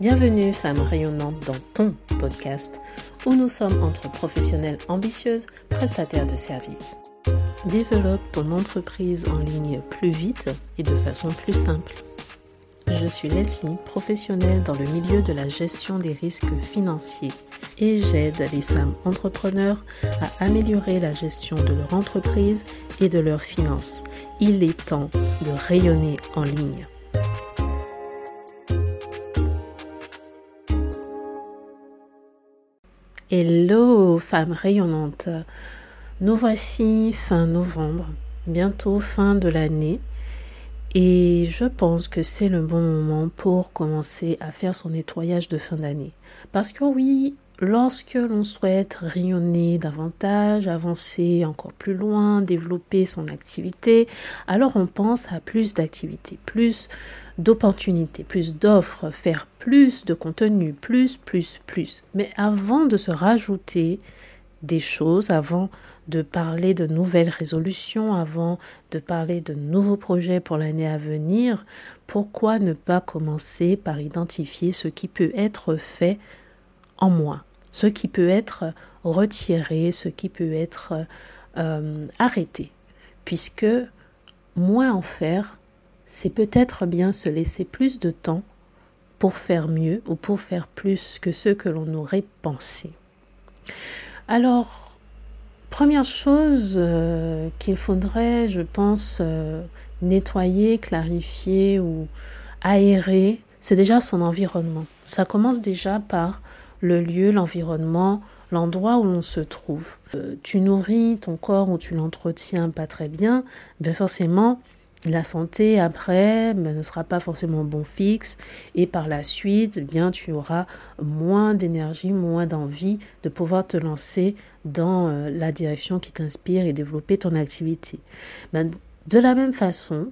Bienvenue, femme rayonnante, dans ton podcast où nous sommes entre professionnelles ambitieuses, prestataires de services. Développe ton entreprise en ligne plus vite et de façon plus simple. Je suis Leslie, professionnelle dans le milieu de la gestion des risques financiers et j'aide les femmes entrepreneurs à améliorer la gestion de leur entreprise et de leurs finances. Il est temps de rayonner en ligne. Hello, femmes rayonnantes. Nous voici fin novembre, bientôt fin de l'année. Et je pense que c'est le bon moment pour commencer à faire son nettoyage de fin d'année. Parce que oui, lorsque l'on souhaite rayonner davantage, avancer encore plus loin, développer son activité, alors on pense à plus d'activités, plus d'opportunités, plus d'offres, faire plus de contenu, plus, plus, plus. Mais avant de se rajouter des choses, avant de parler de nouvelles résolutions, avant de parler de nouveaux projets pour l'année à venir, pourquoi ne pas commencer par identifier ce qui peut être fait en moi, ce qui peut être retiré, ce qui peut être euh, arrêté, puisque moins en faire, c'est peut-être bien se laisser plus de temps pour faire mieux ou pour faire plus que ce que l'on aurait pensé. Alors, Première chose euh, qu'il faudrait, je pense, euh, nettoyer, clarifier ou aérer, c'est déjà son environnement. Ça commence déjà par le lieu, l'environnement, l'endroit où l'on se trouve. Euh, tu nourris ton corps ou tu l'entretiens pas très bien, bien forcément, la santé après ben, ne sera pas forcément bon fixe et par la suite eh bien tu auras moins d'énergie moins d'envie de pouvoir te lancer dans euh, la direction qui t'inspire et développer ton activité ben, de la même façon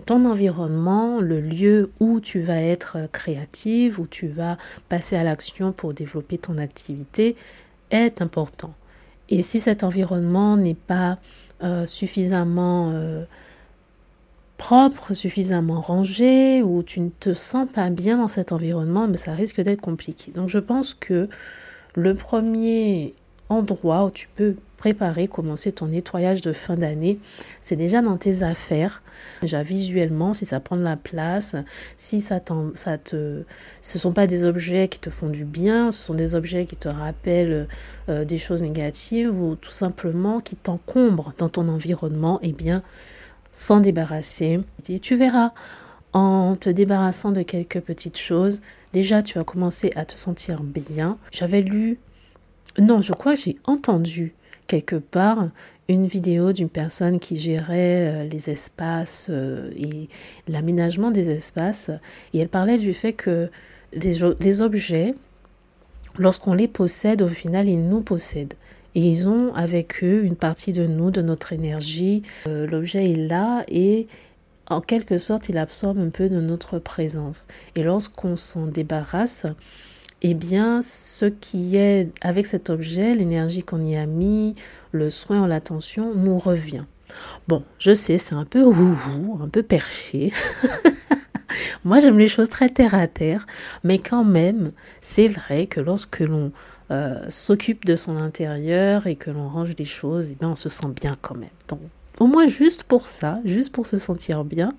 ton environnement, le lieu où tu vas être créative, où tu vas passer à l'action pour développer ton activité est important. Et si cet environnement n'est pas euh, suffisamment euh, propre, suffisamment rangé, ou tu ne te sens pas bien dans cet environnement, ça risque d'être compliqué. Donc je pense que le premier endroit où tu peux préparer, commencer ton nettoyage de fin d'année, c'est déjà dans tes affaires, déjà visuellement, si ça prend de la place, si ça, ça te, ce sont pas des objets qui te font du bien, ce sont des objets qui te rappellent euh, des choses négatives ou tout simplement qui t'encombrent dans ton environnement, eh bien, s'en débarrasser. Et tu verras, en te débarrassant de quelques petites choses, déjà tu vas commencer à te sentir bien. J'avais lu, non, je crois que j'ai entendu quelque part une vidéo d'une personne qui gérait euh, les espaces euh, et l'aménagement des espaces. Et elle parlait du fait que les objets, lorsqu'on les possède, au final, ils nous possèdent et ils ont avec eux une partie de nous, de notre énergie. Euh, l'objet est là et en quelque sorte il absorbe un peu de notre présence. Et lorsqu'on s'en débarrasse, eh bien ce qui est avec cet objet, l'énergie qu'on y a mis, le soin, l'attention, nous revient. Bon, je sais, c'est un peu vous, un peu perché. Moi, j'aime les choses très terre à terre, mais quand même, c'est vrai que lorsque l'on euh, s'occupe de son intérieur et que l'on range les choses, eh bien on se sent bien quand même. Donc, au moins juste pour ça, juste pour se sentir bien,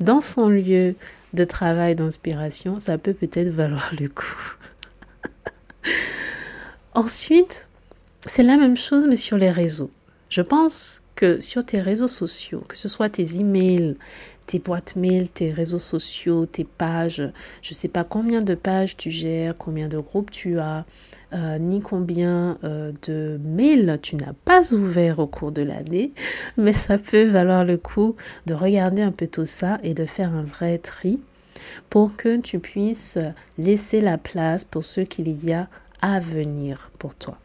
dans son lieu de travail, d'inspiration, ça peut peut-être valoir le coup. Ensuite, c'est la même chose mais sur les réseaux. Je pense que sur tes réseaux sociaux, que ce soit tes emails, tes boîtes mail, tes réseaux sociaux, tes pages, je ne sais pas combien de pages tu gères, combien de groupes tu as, euh, ni combien euh, de mails tu n'as pas ouvert au cours de l'année, mais ça peut valoir le coup de regarder un peu tout ça et de faire un vrai tri pour que tu puisses laisser la place pour ce qu'il y a à venir pour toi.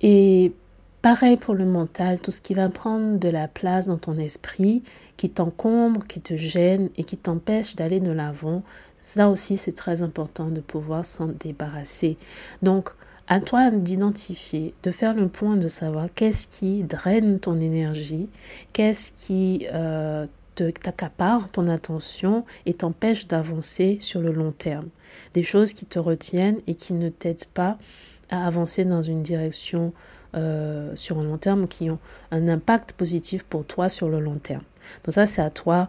Et pareil pour le mental, tout ce qui va prendre de la place dans ton esprit, qui t'encombre, qui te gêne et qui t'empêche d'aller de l'avant, ça aussi, c'est très important de pouvoir s'en débarrasser. Donc, à toi d'identifier, de faire le point, de savoir qu'est-ce qui draine ton énergie, qu'est-ce qui euh, t'accaparent ton attention et t'empêchent d'avancer sur le long terme. Des choses qui te retiennent et qui ne t'aident pas à avancer dans une direction euh, sur un long terme qui ont un impact positif pour toi sur le long terme. Donc ça, c'est à toi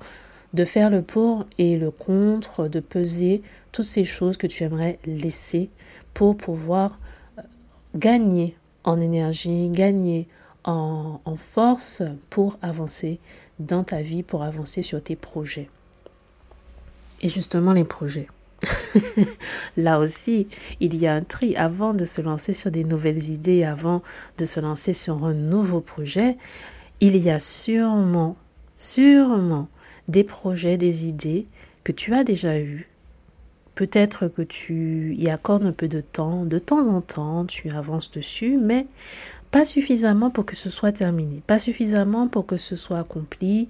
de faire le pour et le contre, de peser toutes ces choses que tu aimerais laisser pour pouvoir euh, gagner en énergie, gagner en, force pour avancer dans ta vie, pour avancer sur tes projets. Et justement les projets. Là aussi, il y a un tri avant de se lancer sur des nouvelles idées, avant de se lancer sur un nouveau projet. Il y a sûrement, sûrement des projets, des idées que tu as déjà eues. Peut-être que tu y accordes un peu de temps, de temps en temps, tu avances dessus, mais pas suffisamment pour que ce soit terminé, pas suffisamment pour que ce soit accompli.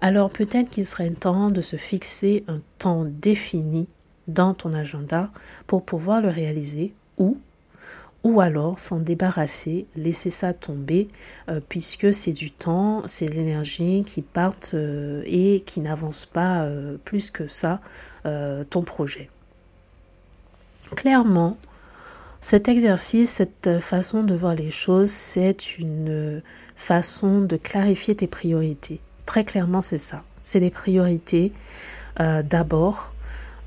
Alors peut-être qu'il serait temps de se fixer un temps défini dans ton agenda pour pouvoir le réaliser ou ou alors s'en débarrasser, laisser ça tomber, euh, puisque c'est du temps, c'est l'énergie qui partent euh, et qui n'avance pas euh, plus que ça ton projet. Clairement, cet exercice, cette façon de voir les choses, c'est une façon de clarifier tes priorités. Très clairement, c'est ça. C'est les priorités d'abord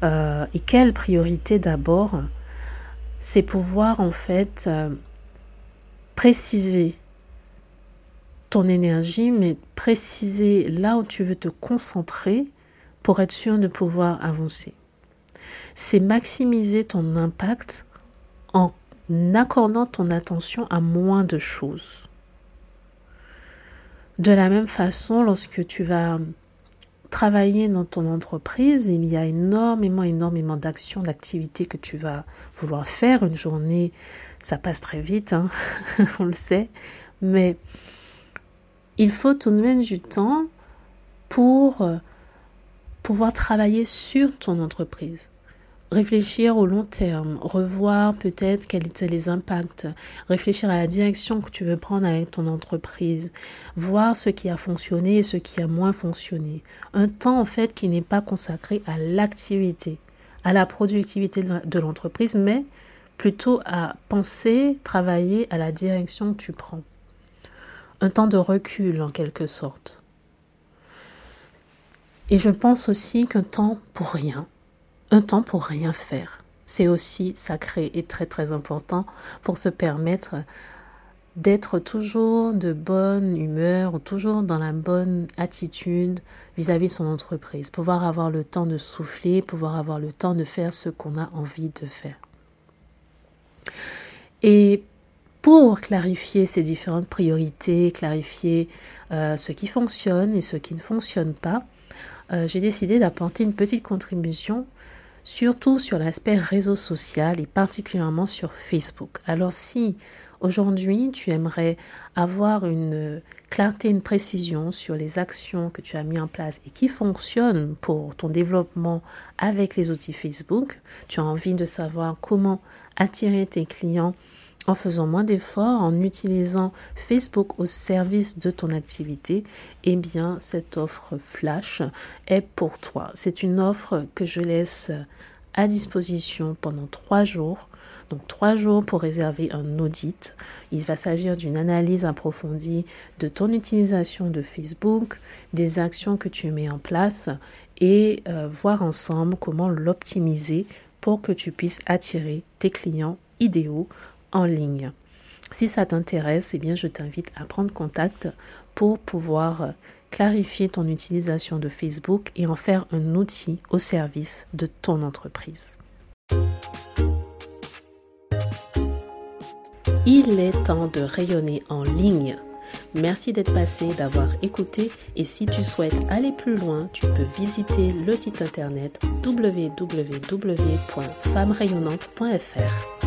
euh, et quelle priorité d'abord? C'est pouvoir en fait euh, préciser ton énergie, mais préciser là où tu veux te concentrer pour être sûr de pouvoir avancer. C'est maximiser ton impact en accordant ton attention à moins de choses. De la même façon, lorsque tu vas travailler dans ton entreprise, il y a énormément, énormément d'actions, d'activités que tu vas vouloir faire. Une journée, ça passe très vite, hein, on le sait, mais il faut tout de même du temps pour euh, pouvoir travailler sur ton entreprise réfléchir au long terme, revoir peut-être quels étaient les impacts, réfléchir à la direction que tu veux prendre avec ton entreprise, voir ce qui a fonctionné et ce qui a moins fonctionné. Un temps en fait qui n'est pas consacré à l'activité, à la productivité de l'entreprise, mais plutôt à penser, travailler à la direction que tu prends. Un temps de recul en quelque sorte. Et je pense aussi qu'un temps pour rien, un temps pour rien faire. C'est aussi sacré et très très important pour se permettre d'être toujours de bonne humeur, toujours dans la bonne attitude vis-à-vis son entreprise, pouvoir avoir le temps de souffler, pouvoir avoir le temps de faire ce qu'on a envie de faire. Et pour clarifier ces différentes priorités, clarifier euh, ce qui fonctionne et ce qui ne fonctionne pas, euh, j'ai décidé d'apporter une petite contribution surtout sur l'aspect réseau social et particulièrement sur Facebook. Alors si aujourd'hui tu aimerais avoir une clarté, une précision sur les actions que tu as mis en place et qui fonctionnent pour ton développement avec les outils Facebook, tu as envie de savoir comment attirer tes clients en faisant moins d'efforts, en utilisant Facebook au service de ton activité, eh bien, cette offre flash est pour toi. C'est une offre que je laisse à disposition pendant trois jours. Donc trois jours pour réserver un audit. Il va s'agir d'une analyse approfondie de ton utilisation de Facebook, des actions que tu mets en place et euh, voir ensemble comment l'optimiser pour que tu puisses attirer tes clients idéaux en ligne. Si ça t'intéresse, eh bien, je t'invite à prendre contact pour pouvoir clarifier ton utilisation de Facebook et en faire un outil au service de ton entreprise. Il est temps de rayonner en ligne. Merci d'être passé, d'avoir écouté et si tu souhaites aller plus loin, tu peux visiter le site internet www.femmerayonnante.fr.